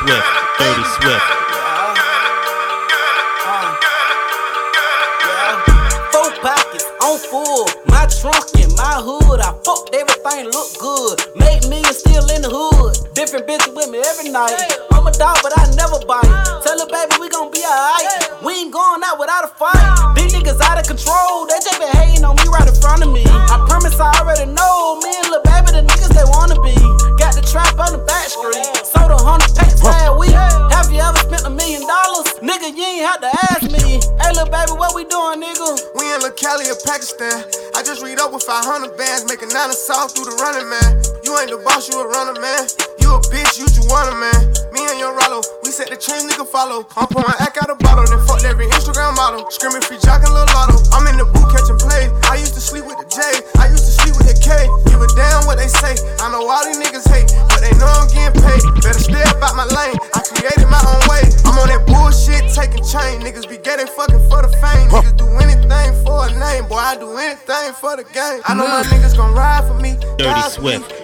Swift. Dirty Swift. Bands, make a through the running man. You ain't the boss, you a runner man. You a bitch, you just want a man. Me and your Rollo, we set the trend, nigga follow. I'm Dirty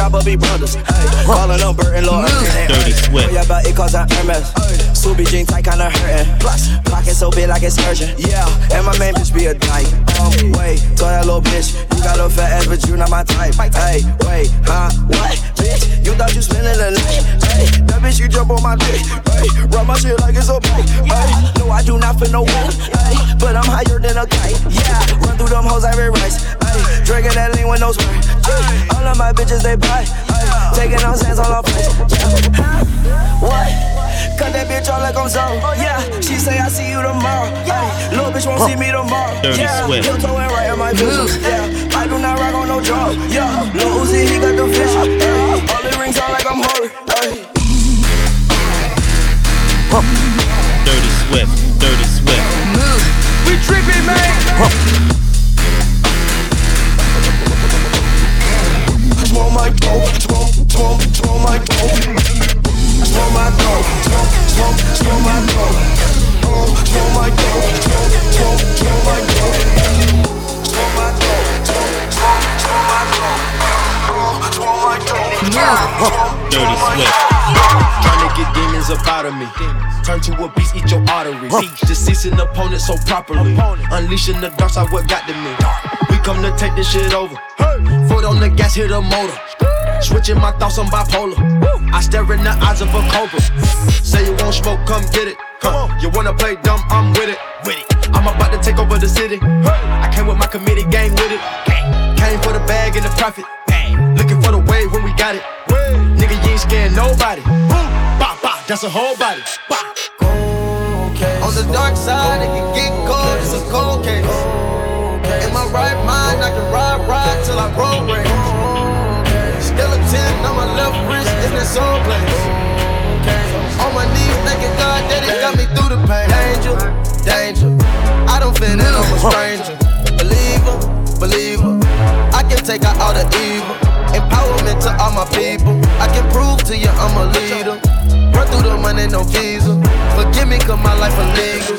chopper be brothers. Ay, calling Bert and Lord. Dirty Swift. Yeah, but it cause I'm Hermes. Ksubi jean tight kinda hurting. Plus, pocket so big like it's urgent. Yeah, and my main bitch be a dyke. Um, wait, throw that little bitch. You got a fat ass, but you not my type. Hey, wait, huh? What? Bitch, you thought you spending the night? Hey, that bitch you jump on my dick. Hey, rub my shit like it's a bike. Hey, no, I do not feel no win. Hey, but I'm higher than a kite. Yeah, run through them hoes every rice. Hey, drinking that lean with no spray. Hey, all of my bitches they buy. Hey, taking no sense on her face. Yeah. What? Cut that bitch off like I'm so. Yeah, she say I see you tomorrow. Yeah, little bitch won't see me tomorrow. Dirty yeah, Swift. Heel toe and right in my vision. Yeah, I do not rock on no drugs. Yeah, Lil Uzi he got the fish. Yeah, all the rings on like I'm hurt. Hey. Dirty Swift. Dirty Swift. Move. We tripping, man. Smoke my my my my my my my get demons up out of me. Turn to a beast, eat your arteries. Deceasing opponent so properly. Unleashing the dark side, what got to me. We come to take this shit over. Foot on the gas, hit the motor. Switching my thoughts on bipolar. I stare in the eyes of a cobra. Say you won't smoke, come get it. Come on, you wanna play dumb? I'm with it. With it. I'm about to take over the city. I came with my committee gang with it. Came for the bag and the profit. Looking for the wave when we got it. Nigga, you ain't scared nobody. Bop, bop, that's a whole body. Bop. On the dark side, it can get cold, it's a cold case. In my right mind, I can ride, ride till I roll race. 10 on my left wrist, in that soul place. On my knees, thanking God that it got me through the pain. Danger, danger. I don't fit in, I'm a stranger. Believer, believer. I can take out all the evil. Empowerment to all my people. I can prove to you I'm a leader. Run through the money, no visa. Forgive me, cause my life illegal.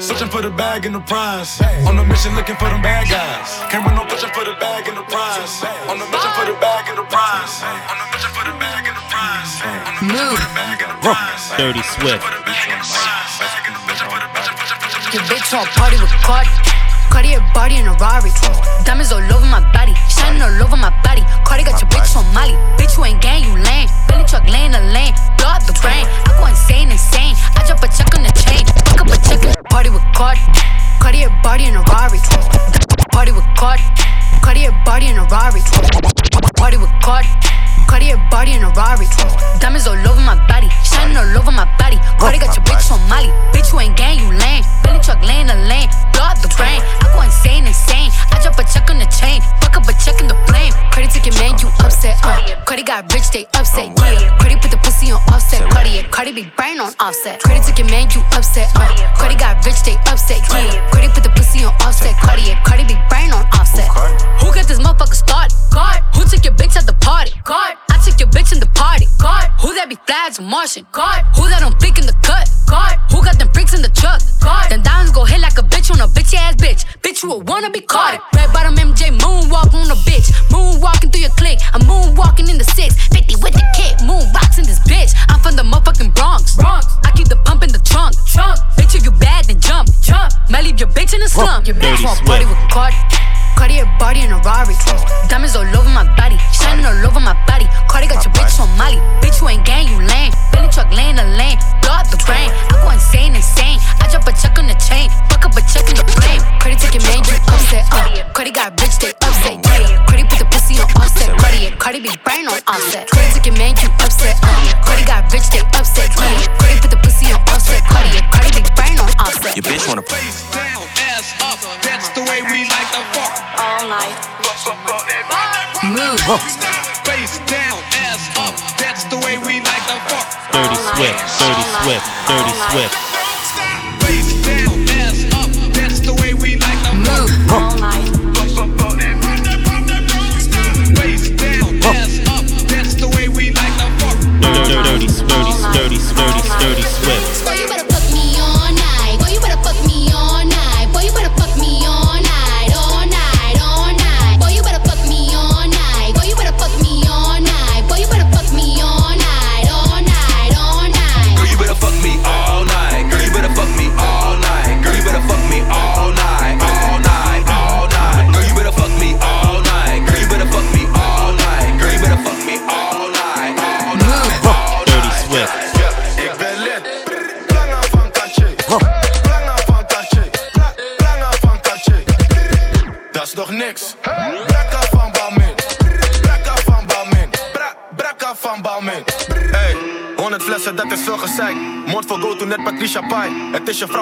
Searching for the bag and the prize. On a mission looking for them bad guys. Came with no pushing for the bag and the prize. On a mission for the bag and the prize. On a mission for the bag and the prize. On a mission for the bag and the prize. Dirty Swift. For the bag and the prize. Bag and the mission for the mission for the mission. Your bitch want party with Cardi. Cartier body in a Rari. Diamonds all over my body, shining all over my body. Cartier got your bitch on Molly. Bitch, you ain't gang, you lame. Billy truck laying the lane, blow up the brain. I go insane, insane. I drop a check on the chain, fuck up a check. Party with Cardi, Cartier body in a Rari. Party with Cardi, Cartier body in a Rari. Party with Cardi, Cartier body in a Rari. Diamonds all over my body. Got rich, they upset. Yeah. Cardi put the pussy on offset. Cardi, Cardi be brain on offset. Cardi took your man, you upset. Uh. Cardi got rich, they upset. Yeah. Cardi put the pussy on offset. Cardi, Cardi be brain on offset. Who got this motherfucker started? God. Who took your bitch at the party? God. I took your bitch in the party. God. Who that be flags Martian? God. Who that don't flick in the cut? God. Who got them freaks in the truck? God. Then diamonds go hit like a bitch on a bitch ass bitch. Bitch, you a wanna be caught. Red bottom MJ moonwalk Move. Face down, ass up. That's the way we like to fuck. Dirty Swift, Dirty Swift, Dirty Swift.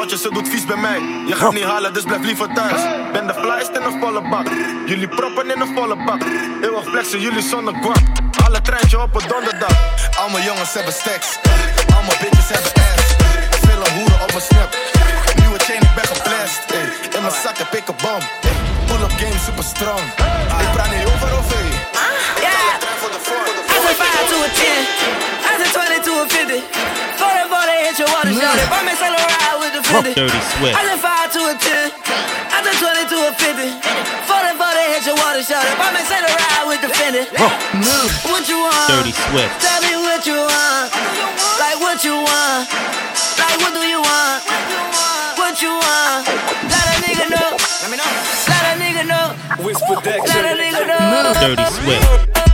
Vrouwtje, ze doet vies bij mij. Je gaat niet halen, dus blijf liever thuis. Ben de flyest in een volle bak. Jullie proppen in een volle bak. Eeuwig flexen, jullie zonder guap. Alle treintje op een donderdag. Al mijn jongens hebben stacks. Al mijn bitches hebben ass. Veel hoeren op mijn snap. Nieuwe chain, ik ben geblest. ey. In mijn zak heb ik een bom. Pull-up game super strong. Ik praat niet over of hey. Yeah. De voor. I said 5 to a 10. I said 20 to a 50. 40 40 hit your water shot. If I'm in Saint Laurent with the 50. Dirty Swift. I said 5 to a 10. I said 20 to a 50. 40 40 hit your water shot. If I'm in Saint Laurent with the 50. Move. What you want? Dirty Swift. Tell me what you want. Like what you want. Like what do you want? What you want? Let a nigga know. Let me know. Let a nigga know. Whisper that Let a nigga know. Dirty Swift.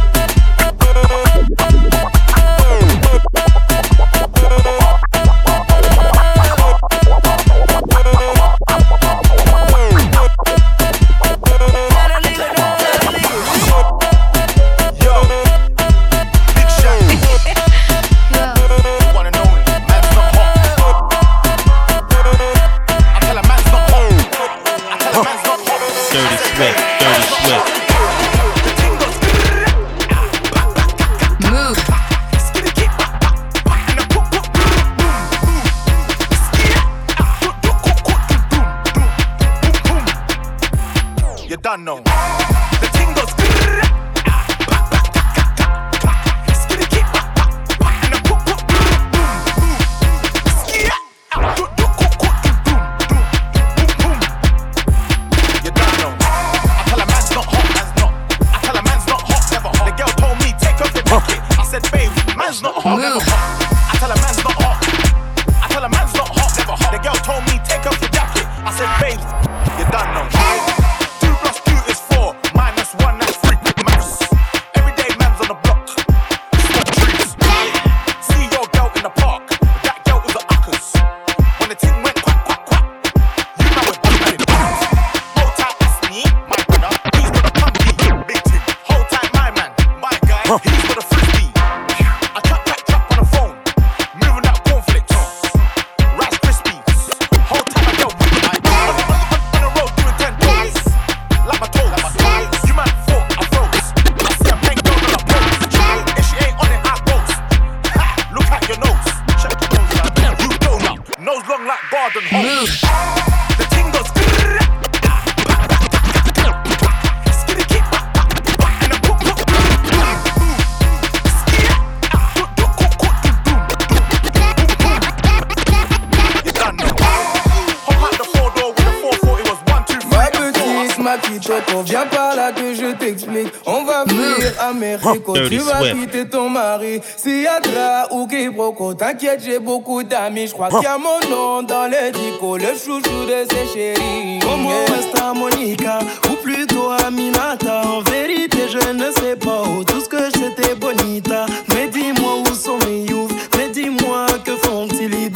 Ma petite Toto, viens par là que je t'explique. On va fuir Américo, Dirty tu vas quitter ton mari. Si y'a Dra ou quiproquo, t'inquiète, j'ai beaucoup d'amis. Je crois qu'il y a mon nom dans les dico, le chouchou de ses chéris. Como esta Monica, ou plutôt Aminata. En vérité, je ne sais pas où. Tout ce que j'étais bonita. Mais dis-moi où sont mes youths. Mais dis-moi que font-ils.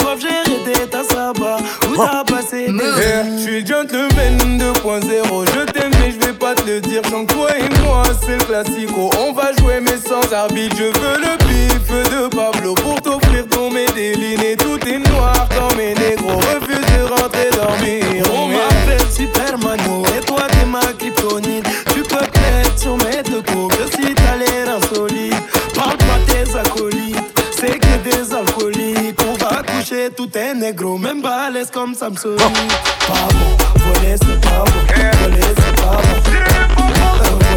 T'as passé Je suis gentleman 2.0, je t'aime mais je vais pas te le dire. Sans toi et moi c'est le classico. On va jouer mais sans arbitre. Je veux le bif de Pablo Pour t'offrir ton Medellin. Et tout est noir quand mes négros refusent de rentrer dormir. On m'appelle Supermano te negro, me embales comme Samsung. Pavo, voler ce pavo, voler ce pavo.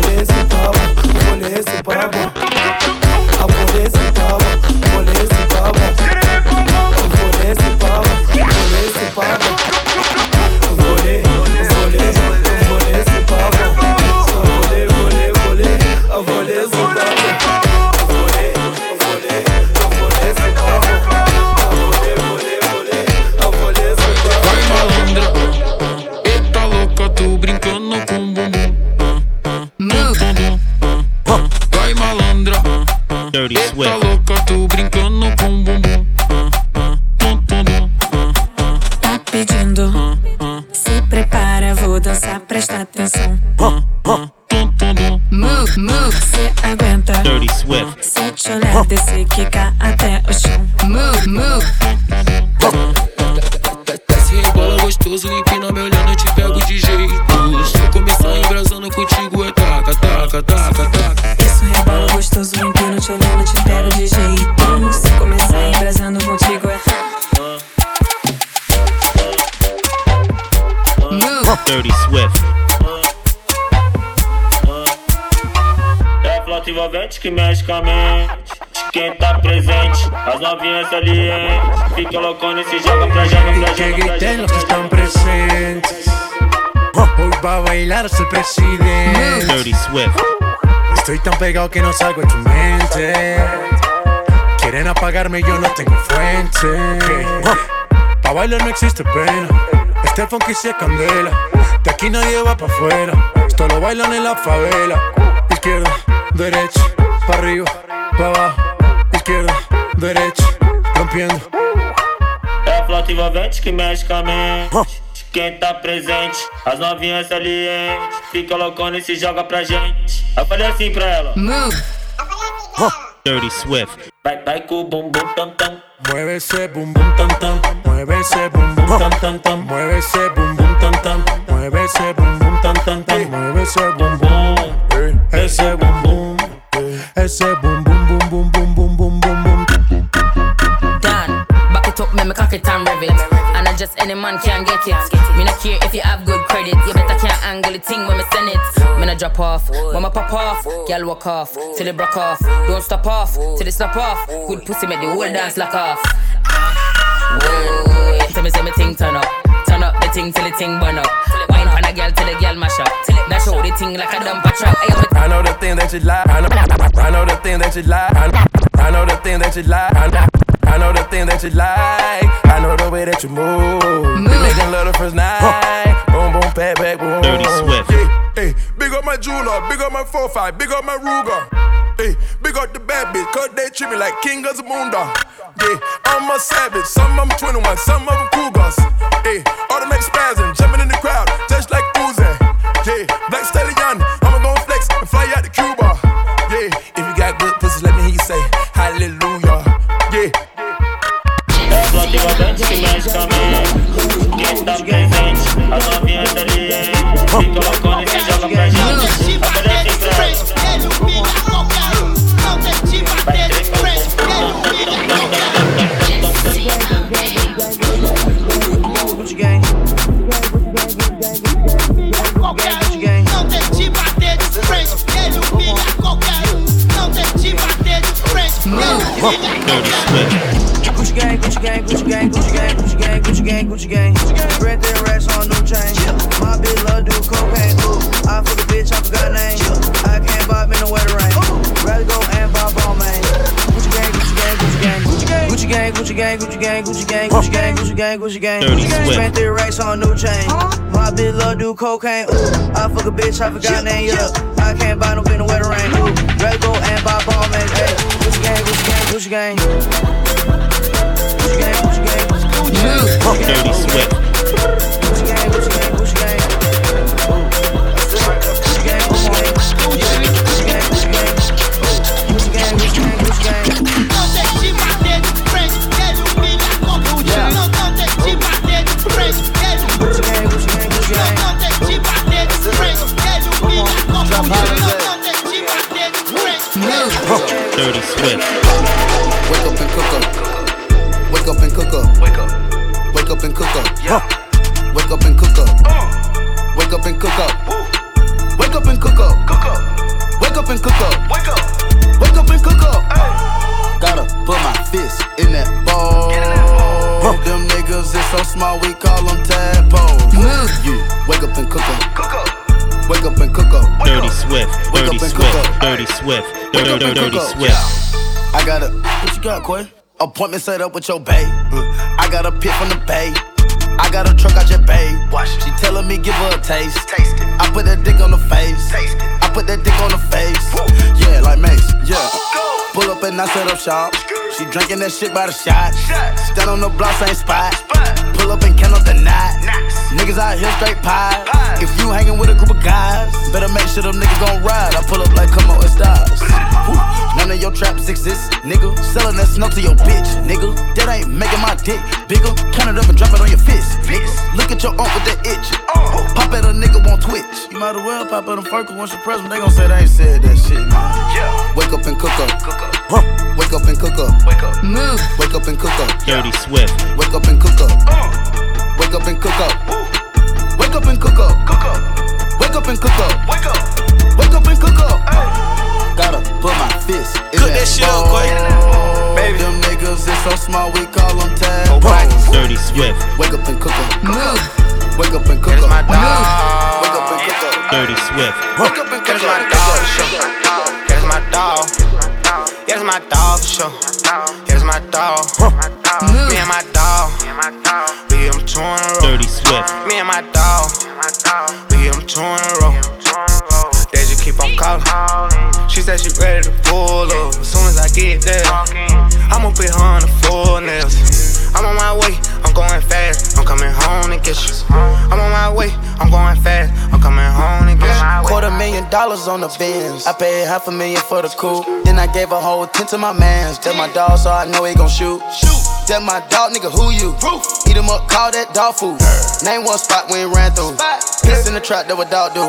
Voler ce pavo, voler ce pavo. Voler ce pavo, voler ce pavo. Voler ce pavo. Move, move, cê aguenta. Dirty Swift. Se te olhar, descer, quicar até o chão. Move, move. Desce rebola gostoso, se pra Que griten los que están presentes. Hoy va a bailar el presidente. Dirty Swift. Estoy tan pegado que no salgo de tu mente. Quieren apagarme, yo no tengo fuente. Pa' bailar no existe pena. Este funky sí es candela. De aquí nadie va pa' afuera. Esto lo bailan en la favela. Izquierda, derecha, pa' arriba, pa' abajo. Izquierda, derecha, rompiendo. É a flauta envolvente que mexe com a mente. Quem tá presente, as novinhas salientes. Fica loucona e se joga pra gente. Eu falei assim pra ela: Move. Dirty Swift. Vai, vai com o bumbum tam tam. Mueve ese bum bum tam tam, mueve ese bum bum tam tam tam, mueve ese bum bum tam tam, mueve ese bum bum tam tam tam, mueve ese bum bum, ese bum bum, ese bum bum bum bum bum bum bum just any man can get it. Me not care if you have good credit. You better can't angle the thing when me send it. Me not drop off. When me pop off, girl walk off. Till it broke off. Don't stop off. Till it snap off. Good pussy make the whole dance lock off. Whoa. Tell me say me thing turn up. Turn up the thing till the thing burn up. Wine pan a girl till the girl mash up. Dash out the thing like a dumper truck. Ayo, me I know the thing that you like. I know, I know the thing that you like. I know, I know the thing that you like. I know, the thing that you like. I know the way that you move. Been making love the first night. Boom, boom, pat, back, boom. Dirty Swift. Yeah, hey, big up my jeweler, big up my 4-5, big up my Ruger. Hey, big up the bad bitch, cause they treat me like king of the moondog. Yeah, I'm a savage, some of them 21, some of them cougars. Hey, automatic spazzing, jumping in the crowd, just like Uzi. Yeah, black stallion, I'ma gon' flex and fly out to Comandante que mexe também. Quem tá presente, novinha novinhas ali, hein? Hum. Fica loucona e se joga pra gente. A mulher de frente, ele humilha qualquer. Não tem te bater de frente, ele humilha qualquer. Não tem te bater de frente, ele humilha qualquer um. Não tem te bater de frente, ele humilha qualquer um. Gucci gang, Gucci gang, Gucci gang, Gucci gang, Gucci gang, Gucci gang, Gucci gang. Red there racks on new chain. My bitch love do cocaine. Ooh, I fuck a bitch, I forgot name. I can't buy me no wetter rain. Rather go and buy ball man. Gucci gang, Gucci gang, Gucci gang, Gucci gang, Gucci gang, Gucci gang, Gucci gang, Gucci gang, Gucci gang, Gucci gang, Gucci gang. Swift. Racks on new chain. My bitch love do cocaine. Ooh, I fuck a bitch, I forgot name. Yeah, I can't buy no bitch no wetter rain. Rather go and buy ball man. Gucci gang, Gucci gang, Gucci gang. Dirty Swift. Appointment set up with your bae. Uh, I got a pit from the bay. I got a truck out your bay. Watch She telling me give her a taste. Taste it. I put that dick on the face. Taste it. I put that dick on the face. Yeah, like Mace. Yeah. Pull up and I set up shop. She drinking that shit by the shot. Stand on the block, same spot. Pull up and count up the knot. Niggas out here straight pie. If you hanging with a group of guys, better make sure them niggas gon' ride. I pull up like come on, it's stars. Woo. None of your traps exist, nigga. Selling that snow to your bitch, nigga. That ain't making my dick bigger. Count it up and drop it on your fist, nigga. Look at your aunt with that itch. Pop at a nigga on Twitch. You might as well pop at them Ferkel once you press them. They gon' say they ain't said that shit, man. Wake up and cook up. Wake up and cook up. Wake up. Move. Wake up and cook up. Dirty Swift. Wake up and cook up. Uh. Wake up and cook up. Wake up and cook up. Cook up. Wake up and cook up. Wake up. Wake up and cook up. Gotta small we call them tadpoles. Dirty Swift. Wake up and cook up. Move. Wake up and cook up. Mmm. Wake up and cook up. Dirty Swift. Wake up and cook my dog for. Here's my dog. Here's my dog for sure. Here's my dog. Me and my dog. We get 'em two in a row. Dirty Swift. Me and my dog. We get 'em two in a row. They just keep on calling. She said she ready to pull up. As soon as I get there, I'ma put her on the I'm going fast. Million dollars on the bins. I paid half a million for the coupe. Then I gave a whole ten to my mans. That's my dog, so I know he gon' shoot. Shoot. That's my dog, nigga. Who you? Eat him up, call that dog food. Name one spot we ain't ran through. Piss in the trap, that what dog do.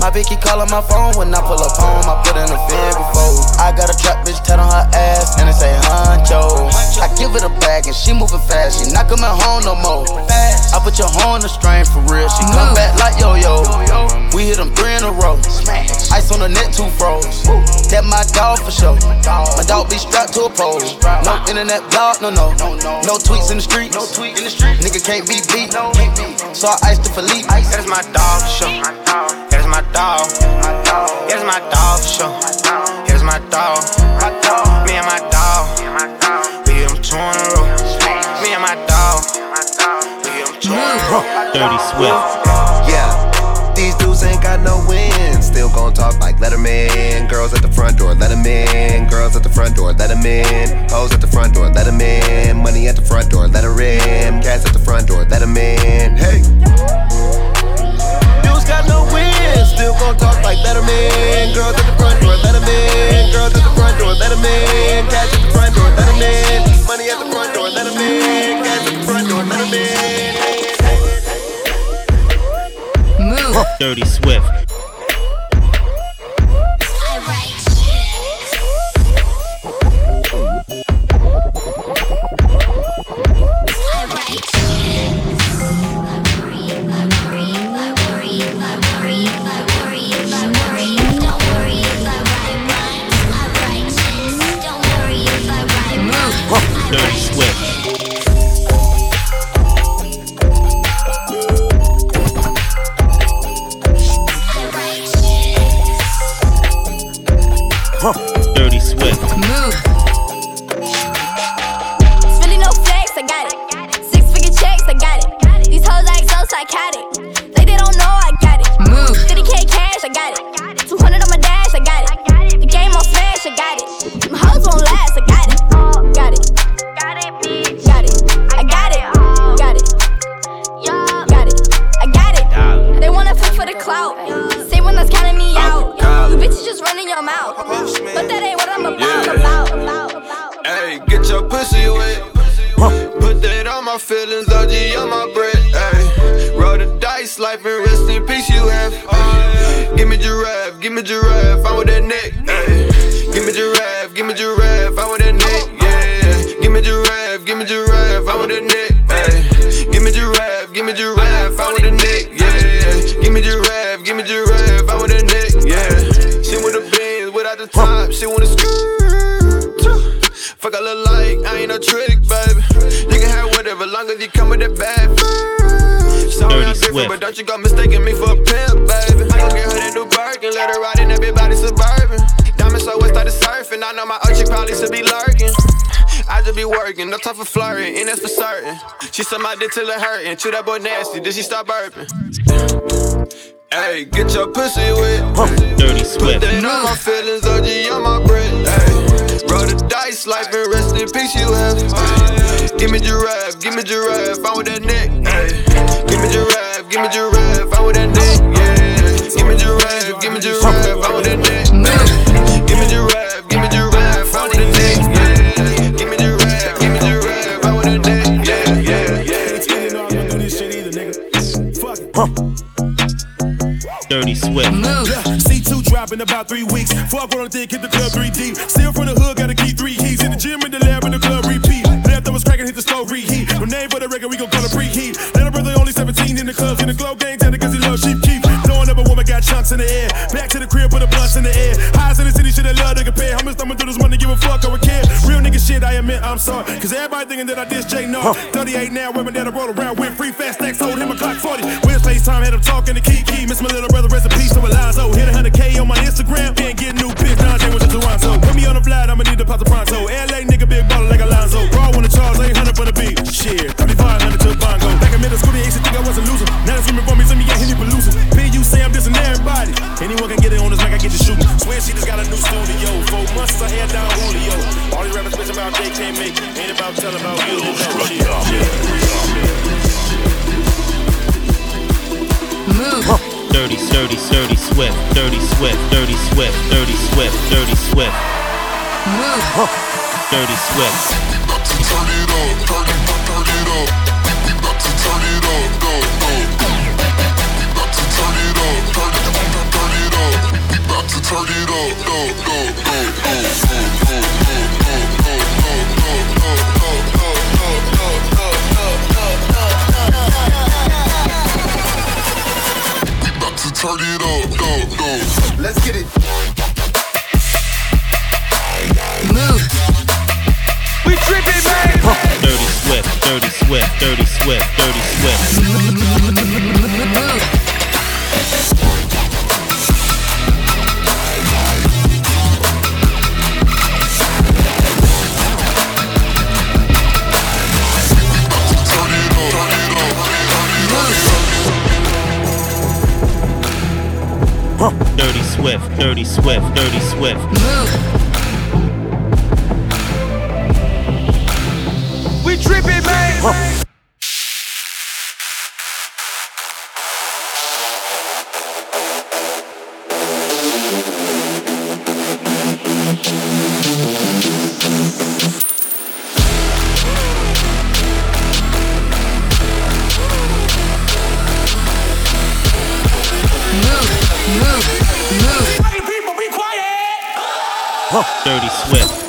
My bitch keep calling my phone when I pull up home. I put in a fib before. I got a trap bitch tat on her ass and it say honcho. I give it a bag and she moving fast. She not coming home no more. I put your horn on the strain for real. She come back like yo yo. We hit them three in a row. Ice on the net, two froze. That my dog for sure. My dog be strapped to a pole. No internet blog, no no. No tweets in the street. No tweet in the street. Nigga can't be beat. So I iced the Philippe. That's my dog for sure. That's my dog. That's my dog for sure. Here's my dog. Me and my dog. We get 'em two in a row. Me and my dog. We get 'em two in a row. Dirty Swift. Yeah, these dudes ain't got no win. Still gon' talk like Letterman. Girls at the front door, let 'em in. Girls at the front door, let 'em in. Hoes at the front door, let 'em in. Money at Dirty Swift. She wanna skirt. Fuck I look like, I ain't no trick, baby. You can have whatever, long as you come with that bad. Sorry, I'm different, but don't you go mistaking me for a pimp, baby. I gon' get her that new Birkin, let her ride in that big body suburban. Diamond so wet started surfing, I know my old probably should be lurking. I just be working, no time for flirting, and that's for certain. She suck my dick till it hurting, chew that boy nasty, then she start burping. Hey, get your pussy wet. Dirty Put that on my feelings, OG on my breath. Ay, roll the dice, life and rest in peace you have. Ay, give me giraffe, give me giraffe, I want that neck. Ay, give me giraffe, give me giraffe, I want that neck. Yeah, give me giraffe, give me giraffe, I want that neck. Ay, give me giraffe, give me giraffe, I want that neck. Yeah, give me giraffe, give me giraffe, I want that neck. Yeah, yeah, yeah. Swift. C2 drop in about three weeks. Fuck on the hit the club three deep. Still from the hood, gotta keep three keys. In the gym, in the lab, in the club, repeat. Left was cracking, hit the stove, reheat. No name for the record, we gon' call it preheat. Little brother only 17 in the clubs, in the glow gang, chunks in the air. Back to the crib, put a blunts in the air. Highs in the city, shit I love to compare. How much I'ma do this money, give a fuck, I would care. Real nigga shit, I admit, I'm sorry. Cause everybody thinking that I diss J no. 38 now, women that I roll around with. Free fast stacks, hold him a clock 40. Where's FaceTime, had him talking to Kiki. Miss my little brother, rest in peace to Alonzo. Oh, hit a 100K on my Instagram, can't get new pics. Don J went to Toronto. Put me on the flight, I'ma need to pop the pronto. LA nigga, big baller like Alonzo. Raw wanna charge 800 for the beat. Shit, 3500 to Bongo. Back in middle school, they used to think I was a loser. Now they screaming for me, send me, dissing everybody. Anyone can get it on this mic, I get the shoot. Swear she just got a new studio. Four months, I had down Julio. All these rappers bitch about they can't make. it. Ain't about telling about you. Move. Dirty, dirty, dirty Swift. Dirty Swift. Dirty Swift. Dirty Swift. Dirty Swift. Move. Dirty Swift. Turn it up, turn it up, turn it up. To turn it up, go, go. About to turn it up, turn it up, turn it up, go, go, go, go, go, go, go, go, go, We about to turn it up, go, go. Let's get it. Move. We tripping, man. Dirty Swift. Dirty Swift. Dirty Swift. Dirty Swift. Dirty Swift. Dirty Swift. Dirty Swift. We Dirty Swift.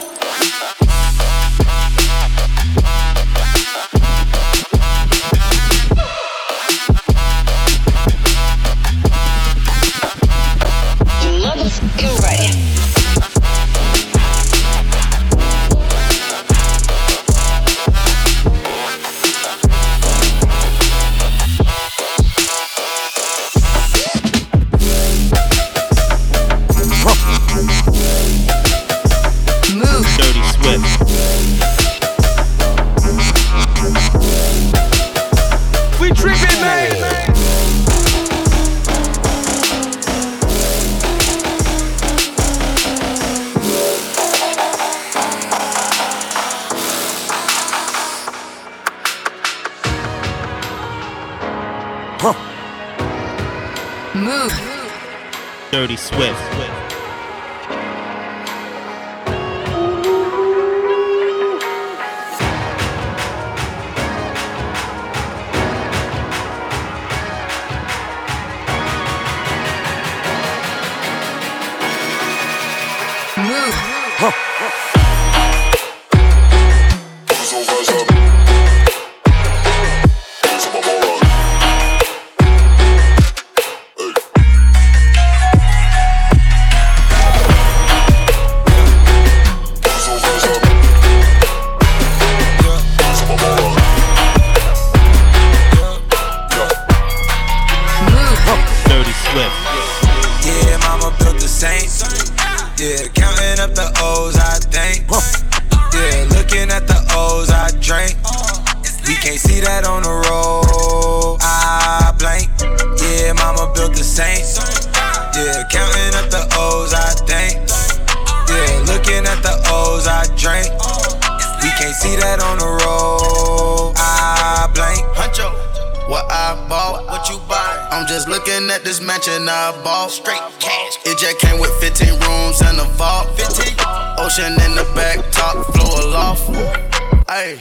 Looking at the O's, I drink. We can't see that on the road. I blank. Huncho, what I bought, what you buy? I'm just looking at this mansion I bought. Straight cash. It just came with 15 rooms and a vault. 15. Ocean in the back, top floor loft. Hey,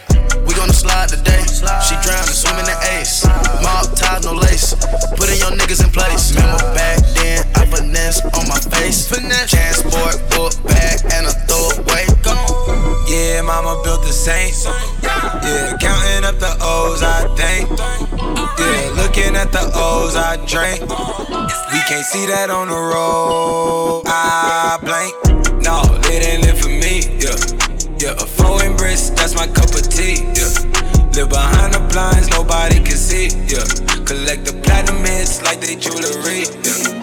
we gonna slide today. She drowning, swimming in ace. Mob ties, no lace. Putting your niggas in place. Remember back then, I finesse on my face. Transport, book bag, and a throwaway. Yeah, mama built the Saints. Yeah, counting up the O's, I think. Yeah, looking at the O's, I drink. We can't see that on the road. I blank. No, it ain't live for me. Yeah, a foreign wrist, that's my cup of tea. Yeah, live behind the blinds, nobody can see. Yeah, collect the platinum hits like they jewelry. Yeah.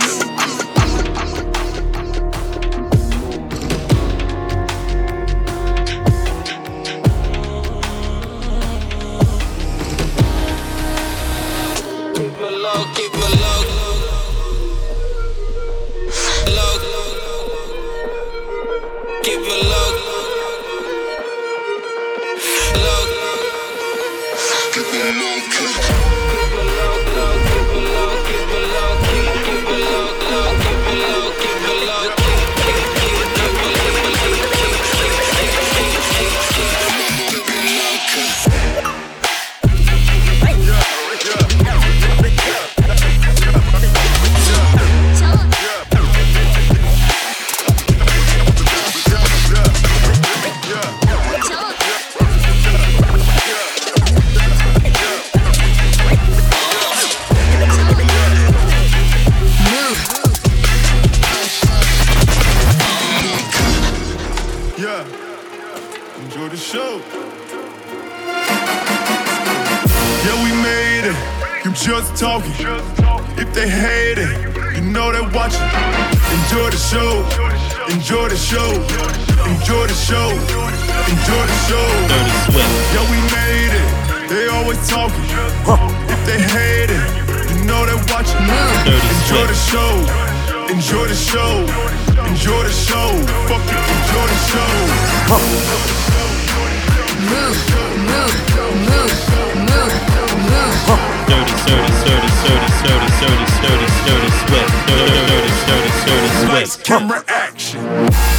Keep it low, Keep talking. If they hate it, you know they're watching. Enjoy the show. Enjoy the show. Enjoy the show. Enjoy the show. Yeah, we made it. They always talking. If they hate it, you know they're watching. Enjoy the show. Enjoy the show. Enjoy the show. Fuck it. Enjoy the show. Move, move, move. Dirty, dirty, dirty, dirty, dirty, dirty, dirty, dirty, Swift. Dirty, dirty, dirty, dirty, camera, action.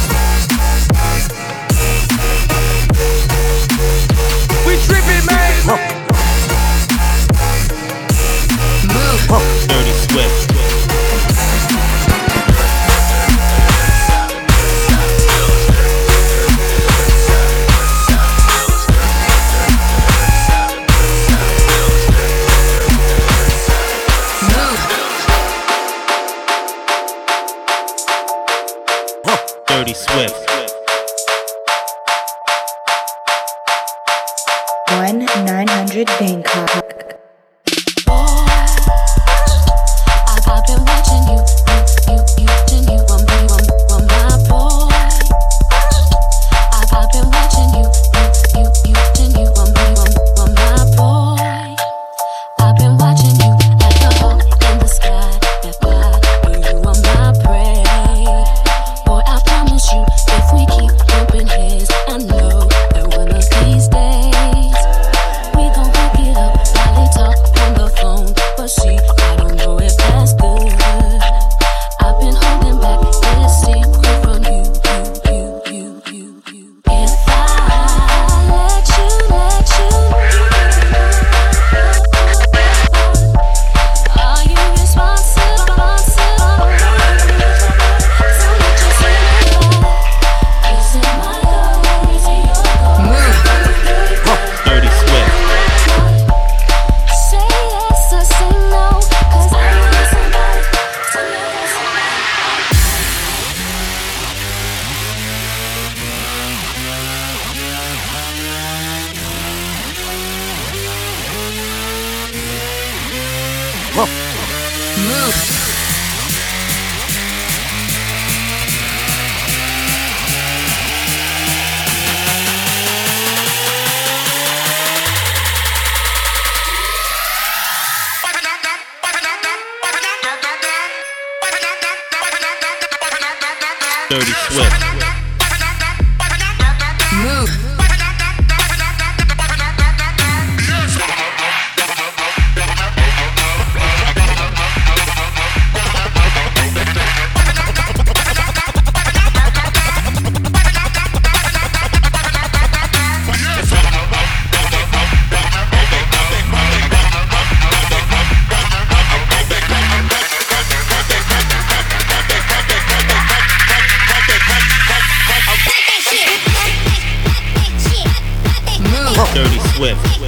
Swift.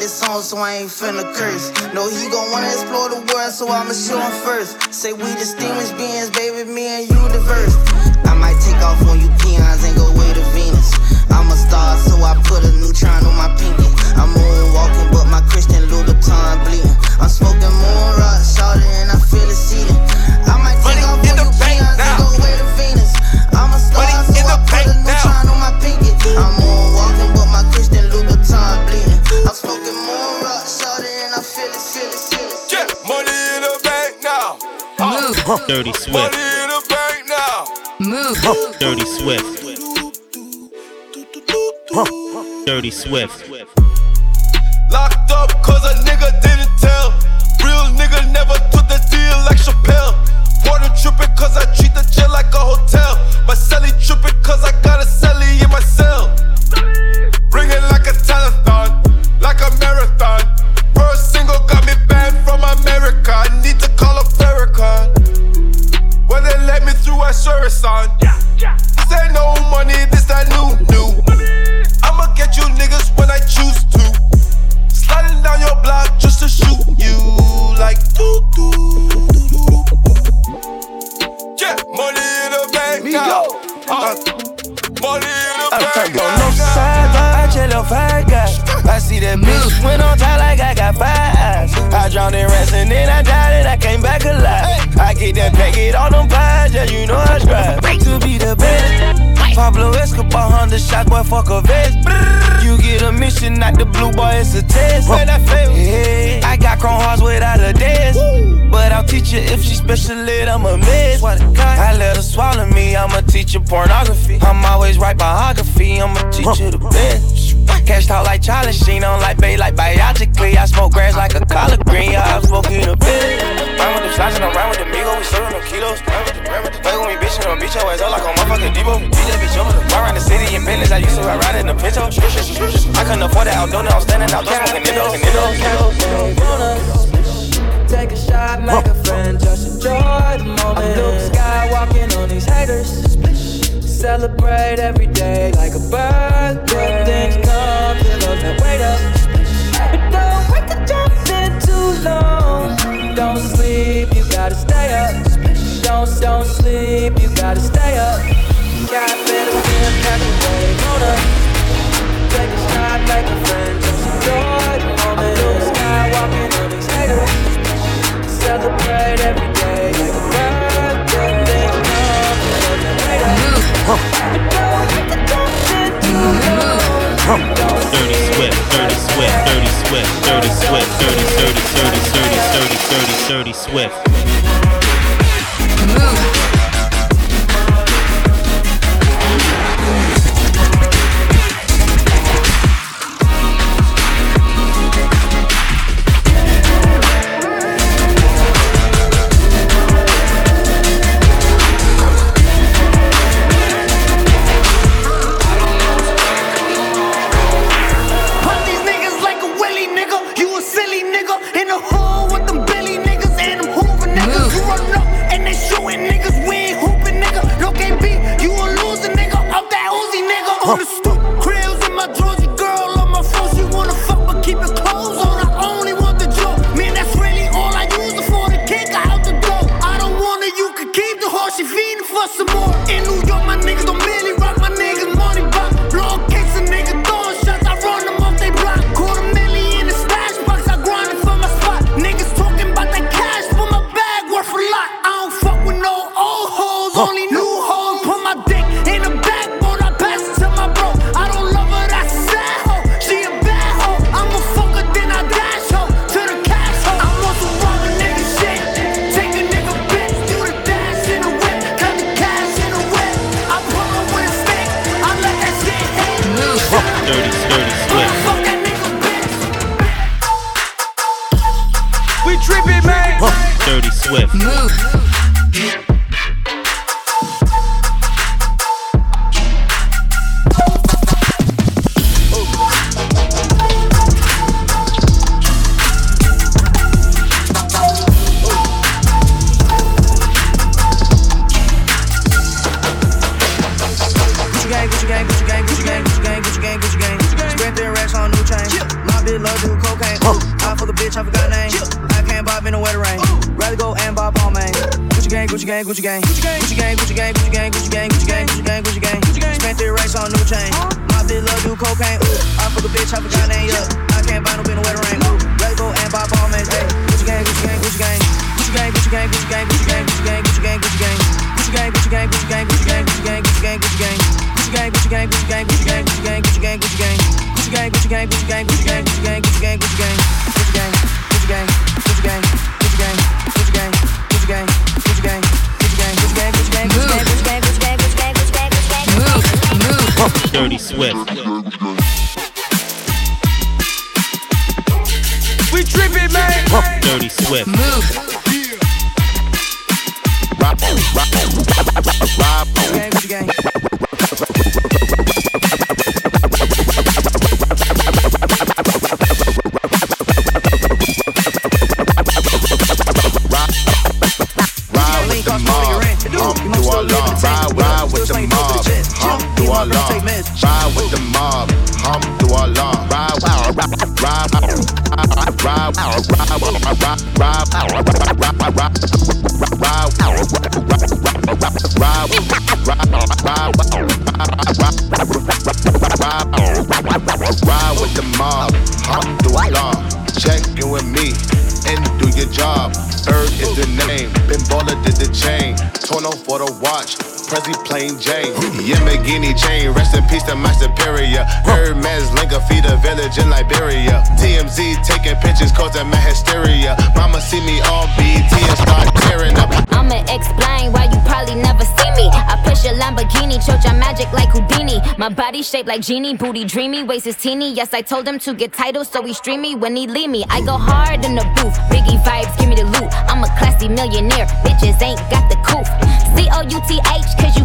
This song, so I ain't finna curse. No, he gon' wanna explore the world, so I'ma show him first. Say we distinguished beings, baby, me and you diverse. I might take off on you peons and go way to Venus. I'm a star, so I put a neutron on my pinky. I'm moonwalking, but my Christian Louboutin bleeding. I'm smoking moon rock, shouting, and I feel it seeding. Dirty Swift. Money in the bank now. Move. Dirty Swift. Dirty Swift. Pack, get all them pies, yeah, you know I strive to be the best. Pablo Escobar, Honda shot, boy, fuck a vest. You get a mission, not the blue boy, it's a test. When I fail, yeah, I got chrome hearts without a desk. But I'll teach her if she special ed, I'm a mess. I let her swallow me, I'm a teacher pornography. I'm always right biography, I'm a teacher the best. Cash talk like Charlie Sheen, on like Bay, like biologically. I smoke grass like a collard green, yeah, I'm smoking a bit. Rhyme with them slides and I'm rhyme with the Migo, we serving them kilos. Play with me, bitch, and I'm beat your ass up like a motherfucking Debo. Bitch around the city in. I used to ride in the pinto. I couldn't afford it out doing it, I was standing out there smoking Nintendo. Take a shot, make a friend, just enjoy the moment. I'm Luke Skywalking on these haters. Celebrate every day like a birthday. Things come, pillows that wait up. But don't wait to jump in too long. Don't sleep, you gotta stay up. Don't, don't sleep, you gotta stay up. Caffeine and beer, pack hold Swift. Gucci gang, Gucci gang, Gucci gang, Gucci gang, Gucci gang, Gucci gang, Gucci gang. Gucci gang, Gucci gang, Gucci gang, Gucci gang, Gucci gang, plain Jane. Yamagini chain, rest in peace to my superior. Hermes Linka feed a village in Liberia. TMZ taking pictures causing my hysteria. Mama see me on BET and start tearing up. I'ma explain why you probably never see me. I push a Lamborghini, choke your magic like Houdini. My body shaped like genie, booty dreamy, waist is teeny. Yes, I told him to get titles, so he stream me when he leave me. I go hard in the booth, Biggie vibes, give me the loot. I'm a classy millionaire, bitches ain't got the couth. C O U T H, cause you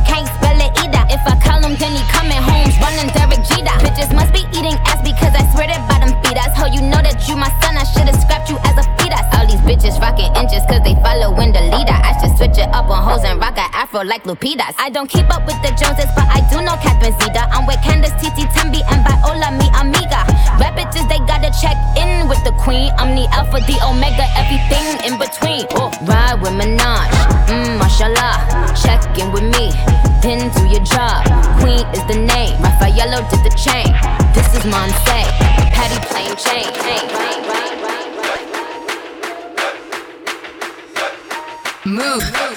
like Lupitas. I don't keep up with the Joneses, but I do know Catherine Zeta. I'm with Candace, Titi, Tembi, and Viola, mi amiga. Rap bitches, they gotta check in with the queen. I'm the alpha, the omega, everything in between. Oh, ride with Minaj, mmm, mashallah. Check in with me, then do your job. Queen is the name, Raffaello did the chain. This is Monse, Patty plain chain. Move.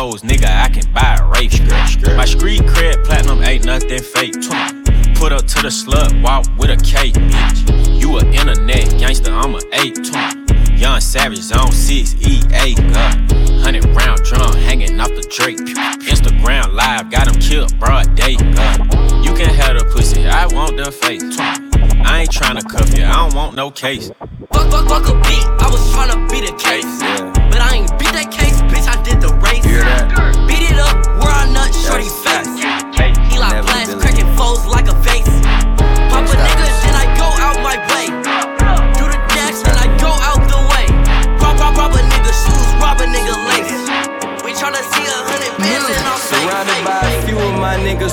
Nigga, I can buy a race. My street cred platinum ain't nothing fake. Put up to the slut, walk with a K, bitch. You a internet gangster, I'm a eight. Young Savage, zone 6, EA, God. Uh. Hundred round drum hanging off the Drake. Instagram live, got him killed, broad day, God. You can have the pussy, I want the face. I ain't tryna cuff you, I don't want no case. Fuck, fuck, fuck a beat, I was tryna beat a case. But I ain't beat that case, bitch, I did the race. Beat it up, where I nut, shorty face. Eli blast, cracking foes like a vase.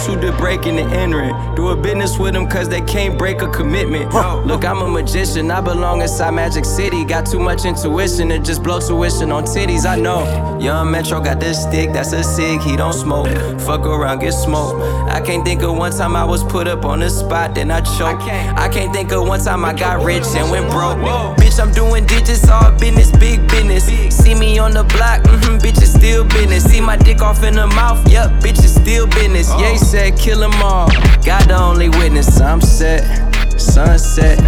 Too to breaking and entering. Do a business with them cause they can't break a commitment. Look, I'm a magician, I belong inside Magic City. Got too much intuition to just blow tuition on titties, I know. Young Metro got this stick, that's a cig, he don't smoke. Fuck around, get smoked. I can't think of one time I was put up on the spot, then I choke. I can't think of one time I got rich and went broke. Bitch, I'm doing digits, all business, big business. See me on the block, mm-hmm, bitch, it's still business. See my dick off in the mouth, yup, bitch, it's still business. Yeah, he said, kill 'em all. God the only witness, I'm set. Sunset.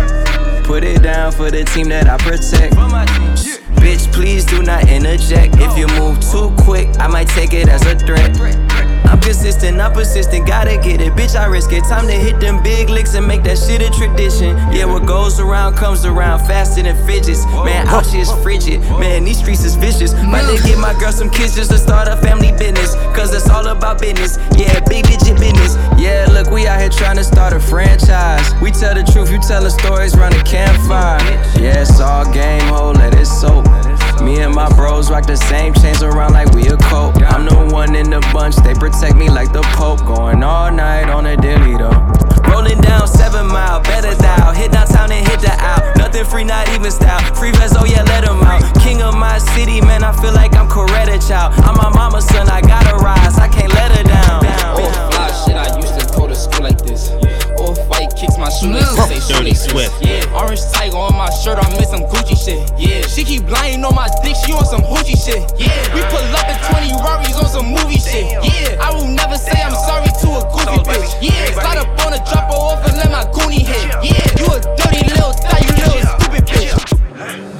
Put it down for the team that I protect. Bitch, please do not interject. If you move too quick, I might take it as a threat. I'm consistent, I'm persistent, gotta get it. Bitch, I risk it. Time to hit them big licks and make that shit a tradition. Yeah, what goes around comes around faster than fidgets. Man, out here is frigid. Man, these streets is vicious. Might to get my girl some kids just to start a family business. Cause it's all about business. Yeah, big digit business. Yeah, look, we out here trying to start a franchise. We tell the truth, you tell the stories, run a campfire. Yeah, it's all game, ho, let it soak. Me and my bros rock the same chains around like we a cult. I'm the one in the bunch, they protect me like the Pope. Going all night on a dilly though. Rolling down seven mile, better dial. Hit downtown and hit the out. Nothing free, not even style. Free vest, oh yeah, let 'em out. King of my city, man, I feel like I'm Coretta child. I'm my mama's son, I gotta rise, I can't let her down. Oh, fly shit, I used to go to school like this. Off white kicks my shoelaces, say Dirty. Swift. Yeah, orange tiger on my shirt, I'm in some Gucci shit. Yeah, she keep lying on my dick, she on some hoochie shit. Yeah, we pull up in 20 Rarries on some movie shit. Yeah, I will never say I'm sorry to a goofy bitch. Yeah, slide up on a drop her off and let my goonie hit. Yeah, you a dirty little thot, you little stupid bitch.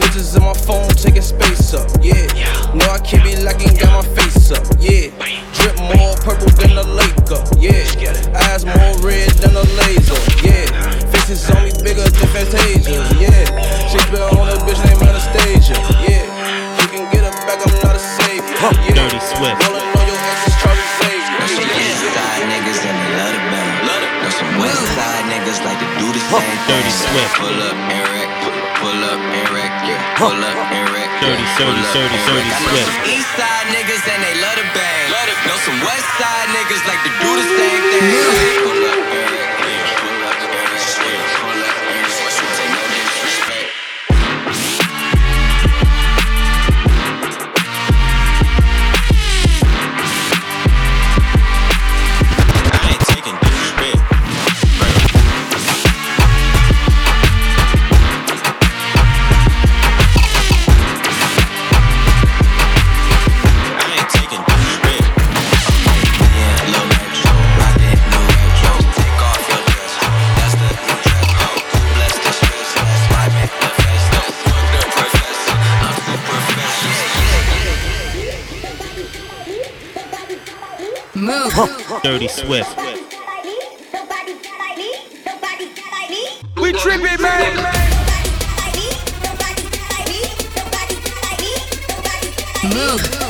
Bitches on my phone taking space up, yeah. No, I can't be locking, got my face up, yeah. Drip more purple than the lake up, yeah. Eyes more red than a laser, yeah. Faces on me bigger than Fantasia, yeah. Shakespeare on a bitch named Anastasia, yeah. You can get her back, I'm not a savior, yeah. Dirty Swift. Rolling on your ass is Charlie Xavier, Know some east side niggas and they love the bang. Know some west side niggas like to do the same thing. Dirty Swift. Pull up and wreck, pull up and wreck, yeah. Pull up and wreck, yeah. Dirty, Pull dirty, up dirty, and dirty wreck. I know Swift. Some west side niggas like to do the same thing. Dirty Swift. We tripping, man. Move.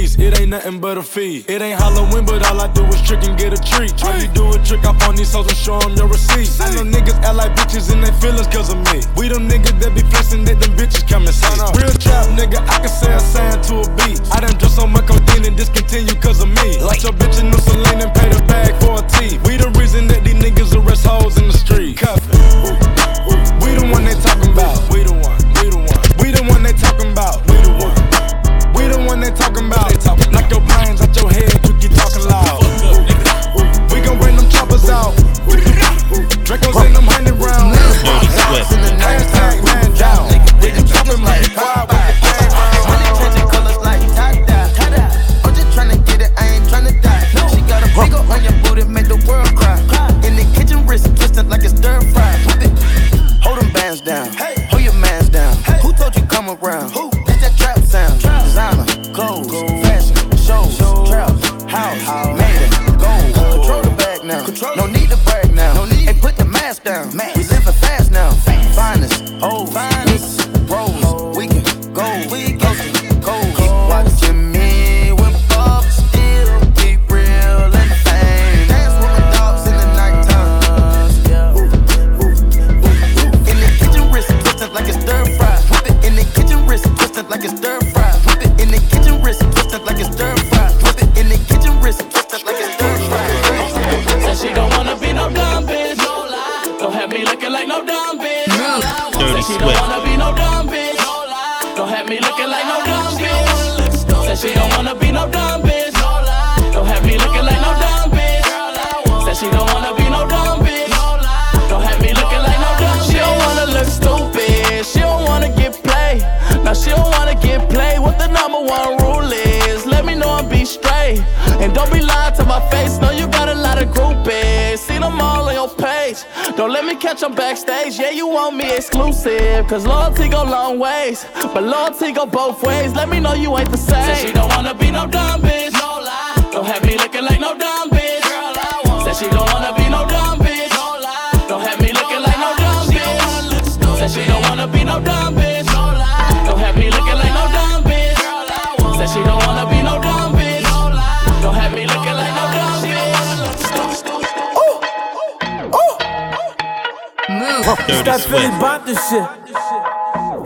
Piece. It ain't nothing but a fee. It ain't Halloween, but all I do is trick and get a treat. How you do a trick off on these hoes and show them your receipts. I know niggas act like bitches in their feelings cause of me. We them niggas that be flexing that them bitches come and see. Real trap nigga, I can say a sign to a beat. I done drunk so much codeine and discontinue cause of me. Like your bitch in New Celine and pay the bag for a tee. We the reason that these niggas arrest hoes in the street. Cuffin'. We the one they talking about. We the one. We the they talking about. Knock your brains out your head, my face. Know you got a lot of groupies. See them all on your page. Don't let me catch them backstage. Yeah, you want me exclusive. Cause loyalty go long ways. But loyalty go both ways. Let me know you ain't the same. Said she don't wanna be no dumb bitch. No lie. Don't have me looking like no dumb bitch. Girl, I want. Said she don't wanna be no dumb bitch. No lie. Don't have me looking like no dumb bitch. Said she don't wanna be no dumb bitch. No lie. Don't have me looking like no dumb bitch. Girl, I want. Said she don't wanna be Dirty Start Philly Swift. this shit.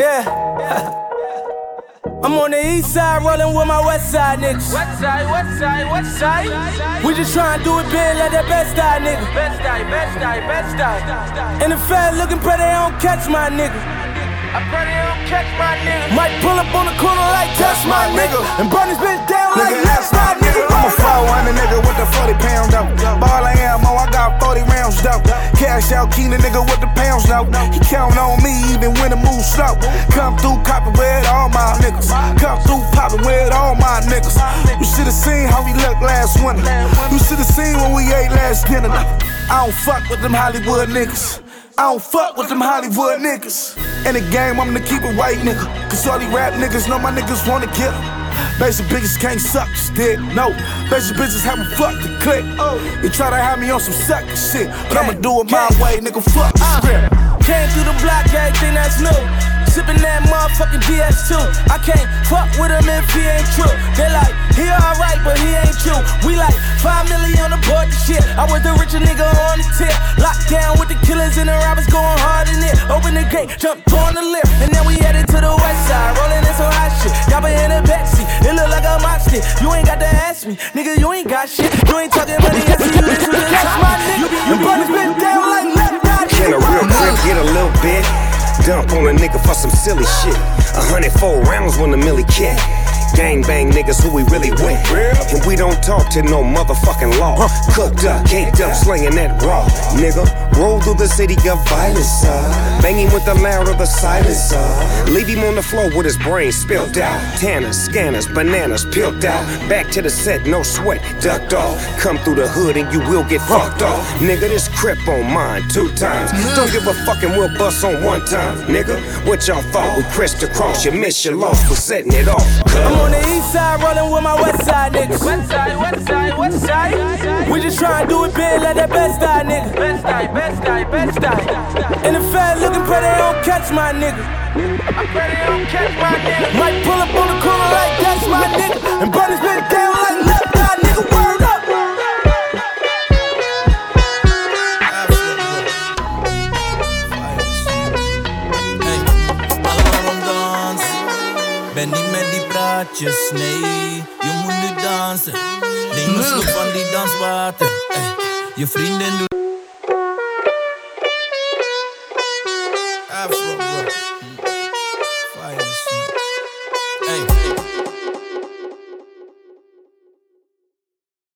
Yeah. I'm on the east side rolling with my west side niggas. West side, west side, west side. We just tryna do it big like that best side nigga. Best die, best die, best die. And the fed looking pretty, they don't catch my nigga. I pray they don't catch my nigga. Might pull up on the corner like that's my nigga. And burn this bitch down like Nigga, that's my nigga. I'm a 400 nigga with the 40 pound though. Ball of ammo, I got 40 rounds though. Cash out, keen the nigga with the pounds though. He count on me even when the move slow. Come through copping with all my niggas. Come through popping with all my niggas. You should've seen how we looked last winter. You should've seen when we ate last dinner. I don't fuck with them Hollywood niggas. I don't fuck with them Hollywood niggas. In the game, I'm the keep it white nigga. Cause all these rap niggas know my niggas wanna kill. Basic bitches can't suck, just did no. Basic bitches haven't fucked the click. They try to have me on some sucker shit, but I'ma do it my way, nigga. Fuck the uh. script. Came through the block, everything that's new. Sippin' that motherfucking DS2. I can't fuck with him if he ain't true. They like, he alright, but he ain't you. We like, five million on the board, shit. I was the richer nigga on the tip. Locked down with the killers and the robbers going hard in it. Open the gate, jumped on the lift, and then we headed to the west side. Rolling in some hot shit. Y'all been in the backseat. It look like a mock. You ain't got to ask me. Nigga, you ain't got shit. You ain't talking money, I see you. This was the last my nigga. You burn been down like left eye. Can a real crib get a little bit? Dump on a nigga for some silly shit. A hundred four rounds when the millie kick. Gang bang niggas who we really with. And we don't talk to no motherfucking law. Cooked up, caked up, slinging that raw. Nigga, roll through the city of violence. Uh. Banging with the loud of the silencer. Leave him on the floor with his brain spilled out. Tanners, scanners, bananas peeled out. Back to the set, no sweat, ducked off. Come through the hood and you will get fucked off. Nigga, this crip on mine two times. Don't give a fucking we'll bust on one time. Nigga, what y'all thought? We crissed across, you missed your loss for setting it off. I'm on the east side rolling with my west side niggas. West side, west side, west side. We just tryna do it big like that best side nigga. Best die, best die, best die. And the fed looking pretty, don't catch my nigga. I pray they don't catch my nigga. Might pull up on the corner like that's my nigga. And Nee, je moet nu dansen. Neem een slok van die danswater. Eh, je vrienden doen.